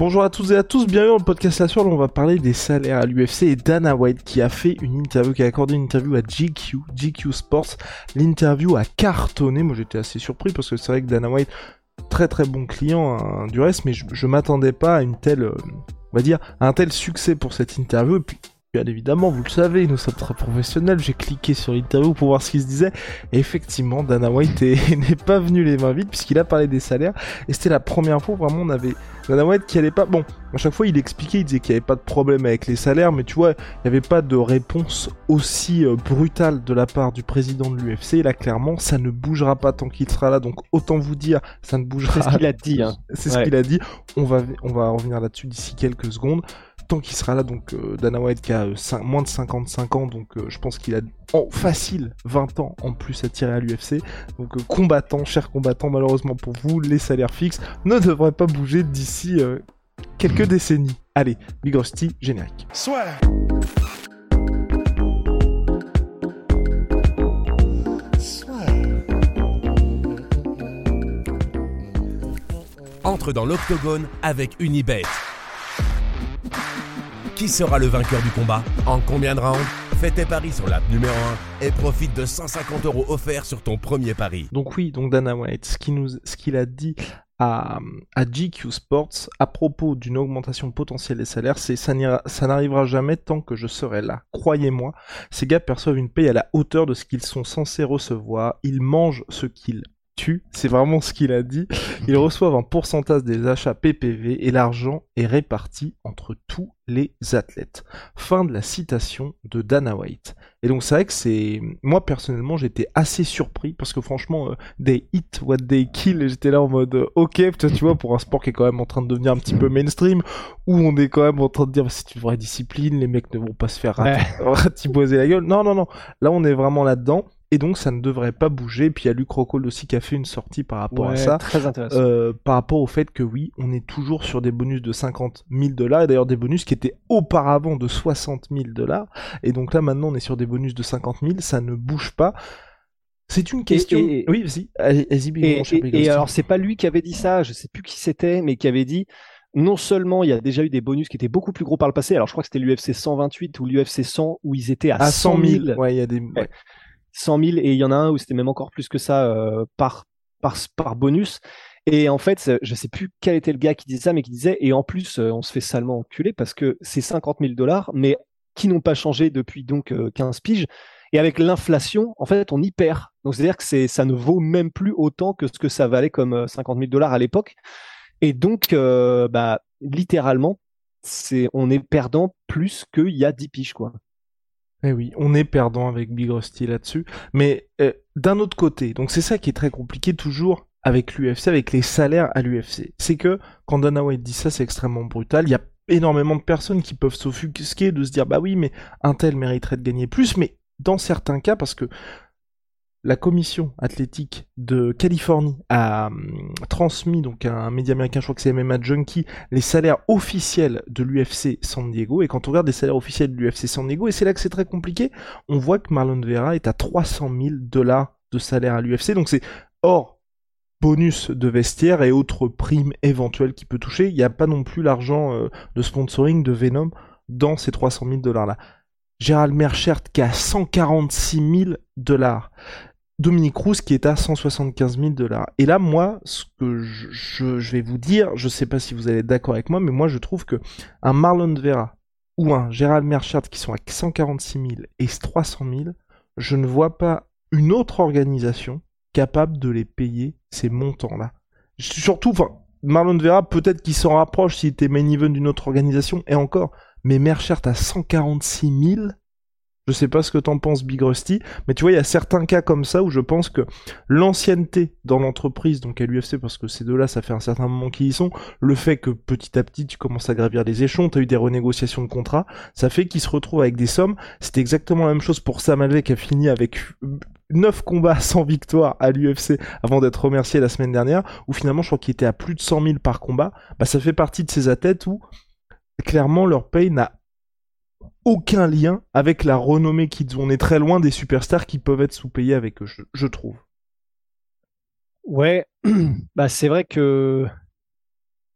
Bonjour à tous et à tous, bienvenue dans le podcast La Sueur, où on va parler des salaires à l'UFC et Dana White qui a fait une interview, qui a accordé une interview à GQ, GQ Sports. L'interview a cartonné, moi j'étais assez surpris parce que c'est vrai que Dana White, très très bon client hein, du reste, mais je, m'attendais pas à une telle, euh, on va dire, un tel succès pour cette interview. Bien évidemment, vous le savez, nous sommes très professionnels. J'ai cliqué sur l'interview pour voir ce qu'il se disait. Et effectivement, Dana White n'est pas venu les mains vides puisqu'il a parlé des salaires. Et c'était la première fois où vraiment on avait Dana White qui allait pas. Bon, à chaque fois il expliquait, il disait qu'il n'y avait pas de problème avec les salaires, mais tu vois, il n'y avait pas de réponse aussi euh, brutale de la part du président de l'UFC. Là, clairement, ça ne bougera pas tant qu'il sera là. Donc autant vous dire, ça ne bougera. C'est ce qu'il a dit. Hein. C'est ce qu'il a dit. On va, on va revenir là-dessus d'ici quelques secondes tant qu'il sera là, donc euh, Dana White qui a euh, moins de 55 ans, donc euh, je pense qu'il a en facile 20 ans en plus à tirer à l'UFC. Donc euh, combattant, cher combattant, malheureusement pour vous, les salaires fixes ne devraient pas bouger d'ici euh, quelques décennies. Allez, Big Rusty, générique. Soit. Entre dans l'octogone avec Unibet. Qui sera le vainqueur du combat En combien de rounds Fais tes paris sur l'app numéro 1 et profite de 150 euros offerts sur ton premier pari. Donc oui, donc Dana White, ce qu'il a dit à, à GQ Sports à propos d'une augmentation potentielle des salaires, c'est ça n'arrivera jamais tant que je serai là. Croyez-moi, ces gars perçoivent une paye à la hauteur de ce qu'ils sont censés recevoir. Ils mangent ce qu'ils C'est vraiment ce qu'il a dit. Ils reçoivent un pourcentage des achats PPV et l'argent est réparti entre tous les athlètes. Fin de la citation de Dana White. Et donc c'est vrai que c'est... Moi personnellement j'étais assez surpris parce que franchement, euh, they hit what they kill, et j'étais là en mode euh, ok, tu vois, pour un sport qui est quand même en train de devenir un petit peu mainstream, où on est quand même en train de dire c'est une vraie discipline, les mecs ne vont pas se faire rat- ratiboiser la gueule. Non, non, non, là on est vraiment là-dedans. Et donc ça ne devrait pas bouger. Puis il y a Luc Rockhold aussi qui a fait une sortie par rapport à ça. Très intéressant. Euh, par rapport au fait que oui, on est toujours sur des bonus de 50 000 dollars, et d'ailleurs des bonus qui étaient auparavant de 60 000 dollars, et donc là maintenant on est sur des bonus de 50 000, ça ne bouge pas. C'est une question. et- Oui, vas-y, vas-y, Et, et- alors, c'est pas lui qui avait dit ça, je sais plus qui c'était, mais qui avait dit non seulement il y a déjà eu des bonus qui étaient beaucoup plus gros par le passé, alors je crois que c'était l'UFC 128 ou l'UFC 100 où ils étaient à, à 100 000, ouais. ouais, il y a des. ouais. 100 000 et il y en a un où c'était même encore plus que ça euh, par, par, par bonus. Et en fait, euh, je sais plus quel était le gars qui disait ça, mais qui disait, et en plus, euh, on se fait salement enculer parce que c'est 50 000 dollars, mais qui n'ont pas changé depuis donc euh, 15 piges. Et avec l'inflation, en fait, on y perd. Donc, c'est-à-dire que ça ne vaut même plus autant que ce que ça valait comme euh, 50 000 dollars à l'époque. Et donc, bah, littéralement, on est perdant plus qu'il y a 10 piges, quoi. Eh oui, on est perdant avec Big Rusty là-dessus. Mais euh, d'un autre côté, donc c'est ça qui est très compliqué toujours avec l'UFC, avec les salaires à l'UFC. C'est que quand Dana White dit ça, c'est extrêmement brutal. Il y a énormément de personnes qui peuvent s'offusquer de se dire bah oui, mais un tel mériterait de gagner plus. Mais dans certains cas, parce que la commission athlétique de Californie a hum, transmis donc à un média américain, je crois que c'est MMA Junkie, les salaires officiels de l'UFC San Diego. Et quand on regarde les salaires officiels de l'UFC San Diego, et c'est là que c'est très compliqué, on voit que Marlon Vera est à 300 000 dollars de salaire à l'UFC. Donc c'est hors bonus de vestiaire et autres primes éventuelles qui peut toucher. Il n'y a pas non plus l'argent euh, de sponsoring de Venom dans ces 300 000 dollars là. Gérald Merchert qui à 146 000 dollars. Dominique Rousse qui est à 175 000 dollars. Et là, moi, ce que je, vais vous dire, je sais pas si vous allez être d'accord avec moi, mais moi je trouve que un Marlon Vera ou un Gérald Merchart qui sont à 146 000 et 300 000, je ne vois pas une autre organisation capable de les payer ces montants-là. Surtout, enfin, Marlon Vera, peut-être qu'il s'en rapproche s'il était main event d'une autre organisation, et encore, mais Merchart à 146 000, Je sais pas ce que t'en penses, Big Rusty, mais tu vois, il y a certains cas comme ça où je pense que l'ancienneté dans l'entreprise, donc à l'UFC, parce que ces deux-là, ça fait un certain moment qu'ils y sont, le fait que petit à petit tu commences à gravir les échelons, t'as eu des renégociations de contrats, ça fait qu'ils se retrouvent avec des sommes. C'était exactement la même chose pour Sam qui a fini avec 9 combats sans victoire à l'UFC avant d'être remercié la semaine dernière, où finalement je crois qu'il était à plus de 100 000 par combat, bah ça fait partie de ces athlètes où clairement leur paye n'a aucun lien avec la renommée qu'ils ont. On est très loin des superstars qui peuvent être sous-payés avec eux, je, trouve. Ouais, bah c'est vrai que.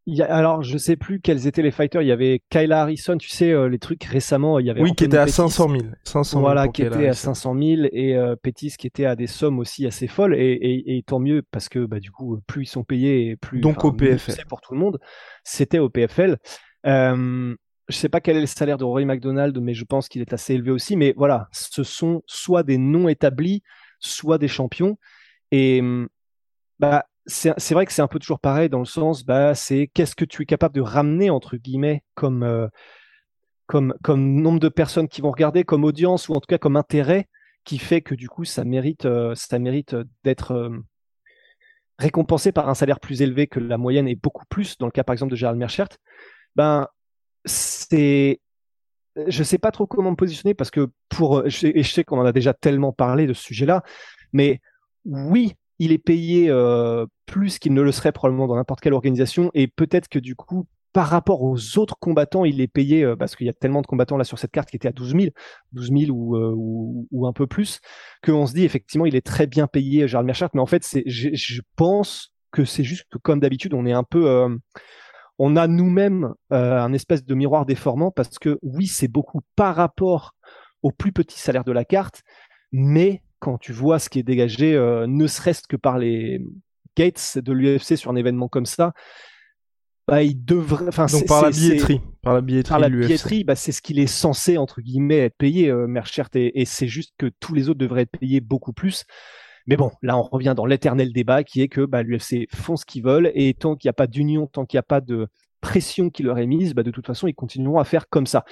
Il y a, alors, je sais plus quels étaient les fighters. Il y avait Kyla Harrison, tu sais, euh, les trucs récemment. Il y avait oui, qui était à 500 000. 500 voilà, qui était à 500 000 et euh, Pétis qui était à des sommes aussi assez folles. Et, et, et, tant mieux parce que bah, du coup, plus ils sont payés et plus. Donc au PFL. C'est pour tout le monde. C'était au PFL. Euh, je sais pas quel est le salaire de Rory McDonald, mais je pense qu'il est assez élevé aussi. Mais voilà, ce sont soit des non établis, soit des champions. Et bah, c'est vrai que c'est un peu toujours pareil dans le sens, bah, c'est qu'est-ce que tu es capable de ramener entre guillemets comme euh, comme comme nombre de personnes qui vont regarder, comme audience ou en tout cas comme intérêt, qui fait que du coup ça mérite euh, mérite d'être euh, récompensé par un salaire plus élevé que la moyenne et beaucoup plus dans le cas par exemple de Gérald Merchert. Ben c'est je sais pas trop comment me positionner parce que pour et je sais qu'on en a déjà tellement parlé de ce sujet-là, mais oui, il est payé euh, plus qu'il ne le serait probablement dans n'importe quelle organisation et peut-être que du coup par rapport aux autres combattants, il est payé euh, parce qu'il y a tellement de combattants là sur cette carte qui étaient à 12 000, 12 000 ou, euh, un peu plus, qu'on se dit effectivement il est très bien payé, Gérald Merchart, mais en fait c'est, je pense que c'est juste que comme d'habitude on est un peu on a nous-mêmes euh, un espèce de miroir déformant parce que oui, c'est beaucoup par rapport au plus petit salaire de la carte, mais quand tu vois ce qui est dégagé, euh, ne serait-ce que par les gates de l'UFC sur un événement comme ça, bah, il devrait. Enfin, Donc par la billetterie, par la billetterie, par la billetterie, bah, c'est ce qu'il est censé entre guillemets être payé, euh, et, et c'est juste que tous les autres devraient être payés beaucoup plus. Mais bon, là, on revient dans l'éternel débat qui est que bah, l'UFC font ce qu'ils veulent et tant qu'il n'y a pas d'union, tant qu'il n'y a pas de pression qui leur est mise, bah, de toute façon, ils continueront à faire comme ça.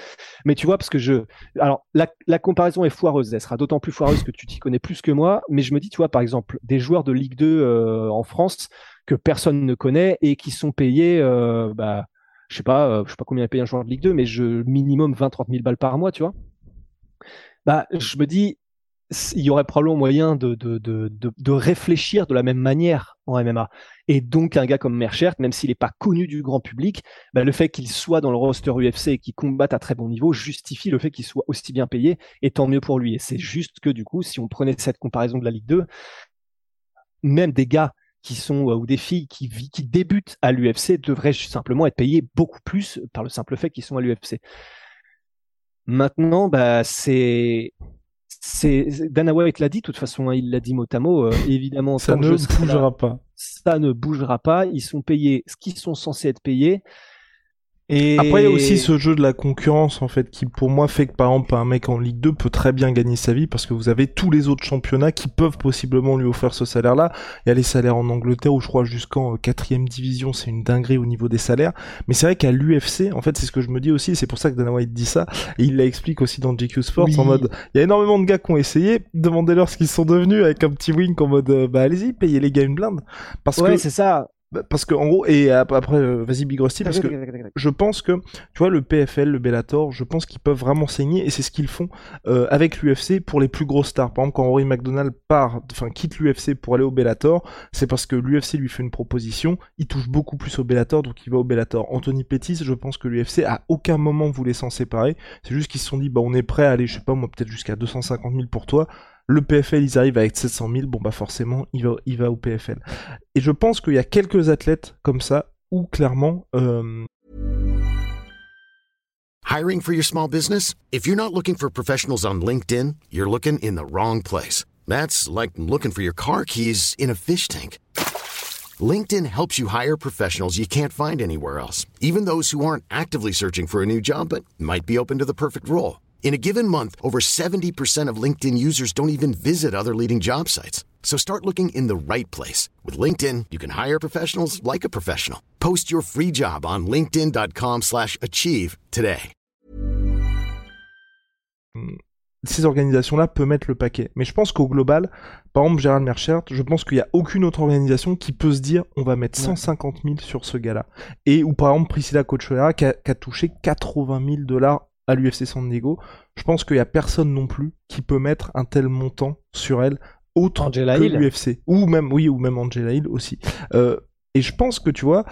Mais tu vois, parce que je. Alors, la, comparaison est foireuse. Elle sera d'autant plus foireuse que tu t'y connais plus que moi. Mais je me dis, tu vois, par exemple, des joueurs de Ligue 2 euh, en France que personne ne connaît et qui sont payés. Euh, bah, je sais pas, euh, je sais pas combien payé un joueur de Ligue 2, mais minimum 20-30 000 balles par mois, tu vois. Bah, je me dis, il y aurait probablement moyen de, de, réfléchir de la même manière en MMA. Et donc, un gars comme Merchert, même s'il n'est pas connu du grand public, bah, le fait qu'il soit dans le roster UFC et qu'il combatte à très bon niveau justifie le fait qu'il soit aussi bien payé, et tant mieux pour lui. Et c'est juste que, du coup, si on prenait cette comparaison de la Ligue 2, même des gars qui sont euh, ou des filles qui, qui débutent à l'UFC devraient simplement être payés beaucoup plus par le simple fait qu'ils sont à l'UFC. Maintenant, bah, c'est c'est Dana White l'a dit, de toute façon, hein, il l'a dit mot à mot. Euh, évidemment, ça ne bougera pas. Ça ne bougera pas. Ils sont payés ce qu'ils sont censés être payés. Après, il y a aussi ce jeu de la concurrence, en fait, qui pour moi fait que, par exemple, un mec en Ligue 2 peut très bien gagner sa vie parce que vous avez tous les autres championnats qui peuvent possiblement lui offrir ce salaire-là. Il y a les salaires en Angleterre où je crois jusqu'en euh, quatrième division, c'est une dinguerie au niveau des salaires. Mais c'est vrai qu'à l'UFC, en fait, c'est ce que je me dis aussi, c'est pour ça que Dana White dit ça, et il l'explique aussi dans GQ Sports en mode, il y a énormément de gars qui ont essayé, demandez-leur ce qu'ils sont devenus avec un petit wink en mode, euh, bah allez-y, payez les gars une blinde. Parce ouais, que c'est ça. Bah, parce que en gros et après euh, vas-y Big Rusty parce que je pense que tu vois le PFL le Bellator je pense qu'ils peuvent vraiment saigner et c'est ce qu'ils font euh, avec l'UFC pour les plus grosses stars. Par exemple quand Rory McDonald part enfin quitte l'UFC pour aller au Bellator c'est parce que l'UFC lui fait une proposition. Il touche beaucoup plus au Bellator donc il va au Bellator. Anthony Pettis je pense que l'UFC à aucun moment voulait s'en séparer. C'est juste qu'ils se sont dit bah on est prêt à aller je sais pas moi peut-être jusqu'à 250 000 pour toi le PFL, ils arrivent avec 700 000, bon bah forcément, il va, il va au PFL. Et je pense qu'il y a quelques athlètes comme ça où clairement. Euh... Hiring for your small business? If you're not looking for professionals on LinkedIn, you're looking in the wrong place. That's like looking for your car keys in a fish tank. LinkedIn helps you hire professionals you can't find anywhere else, even those who aren't actively searching for a new job but might be open to the perfect role. In a given month, over 70% of LinkedIn users don't even visit other leading job sites. So start looking in the right place. With LinkedIn, you can hire professionals like a professional. Post your free job on linkedin.com slash achieve today. ces organisations-là peuvent mettre le paquet. Mais je pense qu'au global, par exemple, Gérald Merchert, je pense qu'il n'y a aucune autre organisation qui peut se dire on va mettre 150 000 sur ce gars-là. Et ou par exemple Priscilla Coachera qui a, qui a touché 80 000 dollars à l'UFC San Diego. Je pense qu'il n'y a personne non plus qui peut mettre un tel montant sur elle autre Angela que l'UFC. Ou même, oui, ou même Angela Hill aussi. Euh, et je pense que tu vois,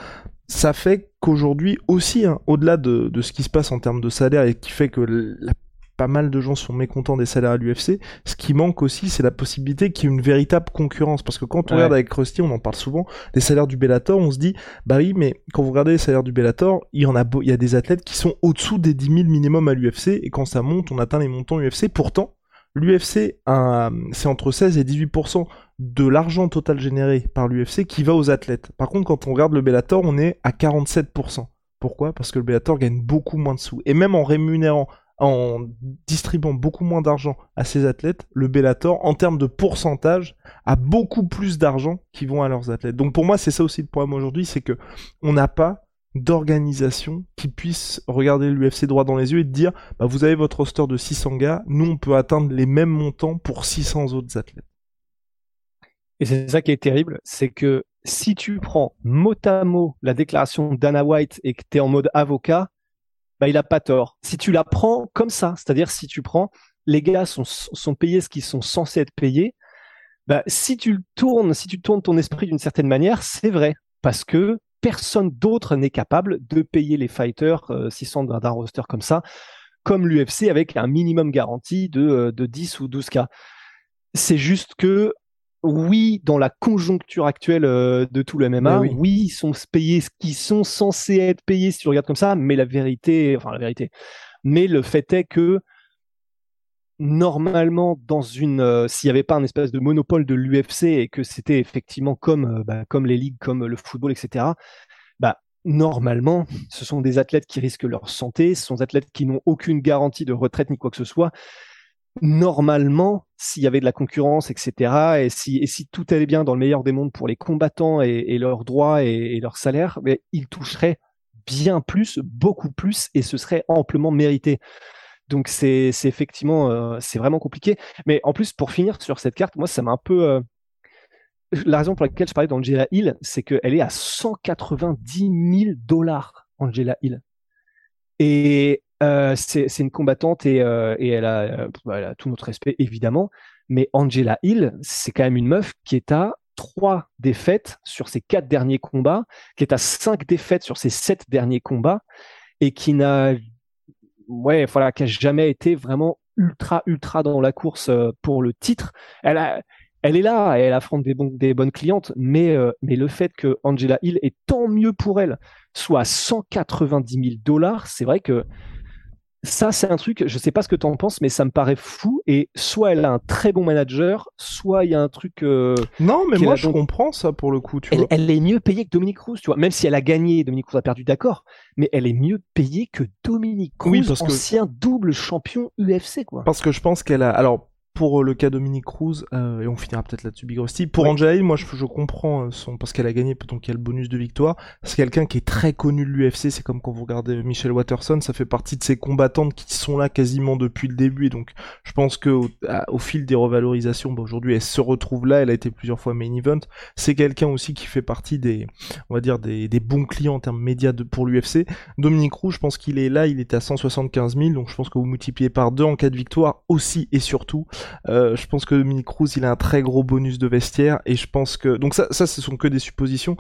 ça fait qu'aujourd'hui aussi, hein, au-delà de, de ce qui se passe en termes de salaire et qui fait que la- pas mal de gens sont mécontents des salaires à l'UFC, ce qui manque aussi, c'est la possibilité qu'il y ait une véritable concurrence. Parce que quand on Ouais. regarde avec Rusty, on en parle souvent, les salaires du Bellator, on se dit, bah oui, mais quand vous regardez les salaires du Bellator, il y en a, beau- il y a des athlètes qui sont au-dessous des 10 000 minimum à l'UFC, et quand ça monte, on atteint les montants UFC. Pourtant, l'UFC, c'est entre 16 et 18% de l'argent total généré par l'UFC qui va aux athlètes. Par contre, quand on regarde le Bellator, on est à 47%. Pourquoi? Parce que le Bellator gagne beaucoup moins de sous. Et même en rémunérant, en distribuant beaucoup moins d'argent à ses athlètes, le Bellator, en termes de pourcentage, a beaucoup plus d'argent qui vont à leurs athlètes. Donc pour moi, c'est ça aussi le problème aujourd'hui, c'est que on n'a pas d'organisation qui puisse regarder l'UFC droit dans les yeux et te dire bah, vous avez votre roster de 600 gars, nous on peut atteindre les mêmes montants pour 600 autres athlètes. Et c'est ça qui est terrible, c'est que si tu prends mot à mot la déclaration d'Anna White et que tu es en mode avocat, bah, il a pas tort. Si tu la prends comme ça, c'est-à-dire si tu prends les gars sont, payés ce qu'ils sont censés être payés, bah, si tu le tournes, si tu tournes ton esprit d'une certaine manière, c'est vrai. Parce que personne d'autre n'est capable de payer les fighters euh, 600 d'un d'un roster comme ça, comme l'UFC avec un minimum garanti de, euh, de 10 ou 12 cas. C'est juste que oui, dans la conjoncture actuelle euh, de tout le MMA, oui. ils sont payés ce qu'ils sont censés être payés si tu regardes comme ça, mais la vérité, enfin la vérité, mais le fait est que normalement, dans une, euh, s'il n'y avait pas un espèce de monopole de l'UFC et que c'était effectivement comme, euh, bah, comme les ligues, comme le football, etc., bah, normalement, ce sont des athlètes qui risquent leur santé, ce sont des athlètes qui n'ont aucune garantie de retraite ni quoi que ce soit. Normalement, s'il y avait de la concurrence, etc., et si, tout allait bien dans le meilleur des mondes pour les combattants et, leurs droits et, leurs salaires, mais ils toucheraient bien plus, beaucoup plus, et ce serait amplement mérité. Donc c'est c'est effectivement euh, c'est vraiment compliqué. Mais en plus pour finir sur cette carte, moi ça m'a un peu euh, la raison pour laquelle je parlais d'Angela Hill, c'est qu'elle est à 190 000 dollars, Angela Hill. Et euh, c'est une combattante et, euh, et elle, a, euh, elle a tout notre respect évidemment. Mais Angela Hill, c'est quand même une meuf qui est à trois défaites sur ses quatre derniers combats, qui est à cinq défaites sur ses sept derniers combats et qui n'a ouais, voilà, qui a jamais été vraiment ultra, ultra dans la course euh, pour le titre. Elle, a, elle est là, elle affronte des, bons, des bonnes clientes, mais, euh, mais le fait que Angela Hill, et tant mieux pour elle, soit à 190 000 dollars, c'est vrai que ça, c'est un truc, je sais pas ce que tu en penses, mais ça me paraît fou. Et soit elle a un très bon manager, soit il y a un truc. euh, Non, mais moi je donc- comprends ça pour le coup, tu elle, vois. elle est mieux payée que Dominique Cruz, tu vois. Même si elle a gagné, Dominique Cruz a perdu, d'accord. Mais elle est mieux payée que Dominique Cruz, Oui, parce que- ancien double champion UFC, quoi. Parce que je pense qu'elle a. Alors, pour le cas Dominique Cruz, euh, et on finira peut-être là-dessus, Big Rusty. Pour Oui. Angela Hill, moi je, je comprends euh, son. Parce qu'elle a gagné, donc il y a le bonus de victoire. C'est quelqu'un qui est très connu de l'UFC. C'est comme quand vous regardez Michelle Watterson, ça fait partie de ces combattantes qui sont là quasiment depuis le début. Et donc, je pense que au, à- au fil des revalorisations, bah, aujourd'hui elle se retrouve là. Elle a été plusieurs fois main event. C'est quelqu'un aussi qui fait partie des, on va dire, des, des bons clients en termes médias de, pour l'UFC. Dominique Roux, je pense qu'il est là, il était à 175 000, donc je pense que vous multipliez par deux en cas de victoire aussi et surtout. Euh, je pense que Dominique Cruz, il a un très gros bonus de vestiaire et je pense que donc ça, ça, ce sont que des suppositions.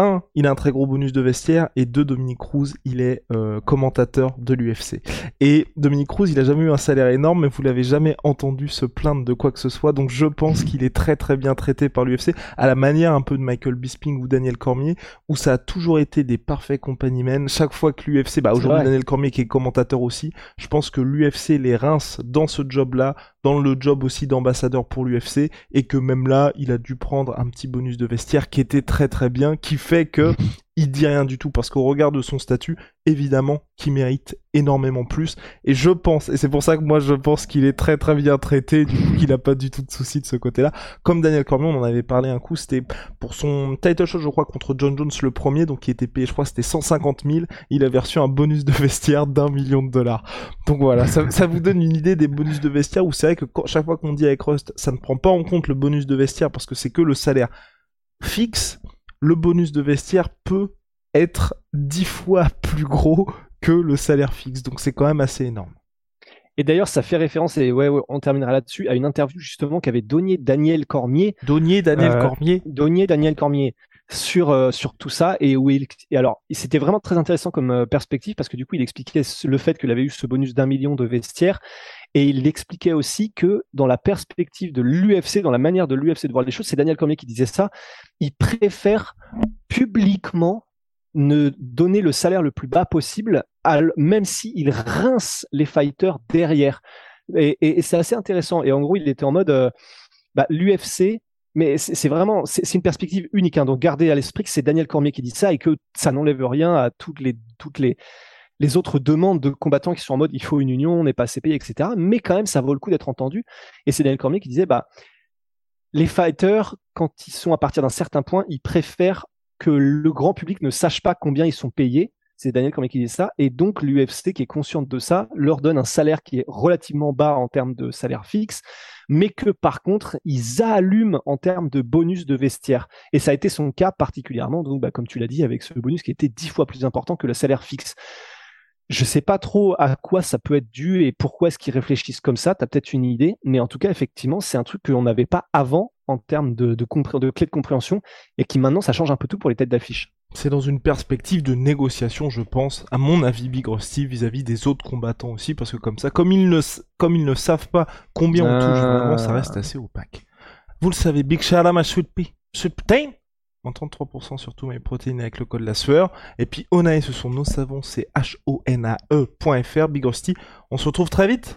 Un, il a un très gros bonus de vestiaire et deux, Dominique Cruz, il est euh, commentateur de l'UFC. Et Dominique Cruz, il a jamais eu un salaire énorme, mais vous l'avez jamais entendu se plaindre de quoi que ce soit. Donc je pense qu'il est très très bien traité par l'UFC, à la manière un peu de Michael Bisping ou Daniel Cormier, où ça a toujours été des parfaits compagniemen. Chaque fois que l'UFC, bah aujourd'hui. Daniel Cormier qui est commentateur aussi, je pense que l'UFC les rince dans ce job-là, dans le job aussi d'ambassadeur pour l'UFC, et que même là, il a dû prendre un petit bonus de vestiaire qui était très très bien, qui fait que il dit rien du tout parce qu'au regard de son statut, évidemment, qu'il mérite énormément plus. Et je pense, et c'est pour ça que moi je pense qu'il est très très bien traité, du coup qu'il a pas du tout de soucis de ce côté-là. Comme Daniel Cormier, on en avait parlé un coup, c'était pour son title shot, je crois, contre John Jones le premier, donc qui était payé, je crois, c'était 150 000. Il avait reçu un bonus de vestiaire d'un million de dollars. Donc voilà, ça, ça, vous donne une idée des bonus de vestiaire où c'est vrai que chaque fois qu'on dit avec Rust, ça ne prend pas en compte le bonus de vestiaire parce que c'est que le salaire fixe. Le bonus de vestiaire peut être dix fois plus gros que le salaire fixe. Donc c'est quand même assez énorme. Et d'ailleurs, ça fait référence, et ouais, on terminera là-dessus, à une interview justement qu'avait donné Daniel Cormier. Donnier Daniel euh, Cormier. Donnier Daniel Cormier sur euh, sur tout ça et où il et alors c'était vraiment très intéressant comme euh, perspective parce que du coup il expliquait le fait qu'il avait eu ce bonus d'un million de vestiaires et il expliquait aussi que dans la perspective de l'UFC dans la manière de l'UFC de voir les choses c'est Daniel Cormier qui disait ça il préfère publiquement ne donner le salaire le plus bas possible, même s'il rince les fighters derrière. Et, c'est assez intéressant. Et en gros, il était en mode, euh, bah, l'UFC, mais c'est vraiment, c'est une perspective unique. Hein. donc gardez à l'esprit que c'est Daniel Cormier qui dit ça et que ça n'enlève rien à toutes les, toutes les, les autres demandes de combattants qui sont en mode il faut une union, on n'est pas assez payé, etc. Mais quand même, ça vaut le coup d'être entendu. Et c'est Daniel Cormier qui disait, bah, les fighters, quand ils sont à partir d'un certain point, ils préfèrent que le grand public ne sache pas combien ils sont payés. C'est Daniel Cormier qui dit ça. Et donc, l'UFC, qui est consciente de ça, leur donne un salaire qui est relativement bas en termes de salaire fixe, mais que par contre, ils allument en termes de bonus de vestiaire. Et ça a été son cas particulièrement, donc, bah, comme tu l'as dit, avec ce bonus qui était dix fois plus important que le salaire fixe. Je sais pas trop à quoi ça peut être dû et pourquoi est-ce qu'ils réfléchissent comme ça. Tu as peut-être une idée, mais en tout cas, effectivement, c'est un truc qu'on n'avait pas avant en termes de, de, de clés de compréhension et qui maintenant, ça change un peu tout pour les têtes d'affiche. C'est dans une perspective de négociation, je pense, à mon avis, Big Rusty vis-à-vis des autres combattants aussi, parce que comme ça, comme ils ne, comme ils ne savent pas combien on touche vraiment, ça reste assez opaque. Vous le savez, Big Shala, ma sweet pea, en 33% sur tous mes protéines avec le code la sueur. Et puis Onae, ce sont nos savons, c'est H-O-N-A-E.fr. Big on se retrouve très vite.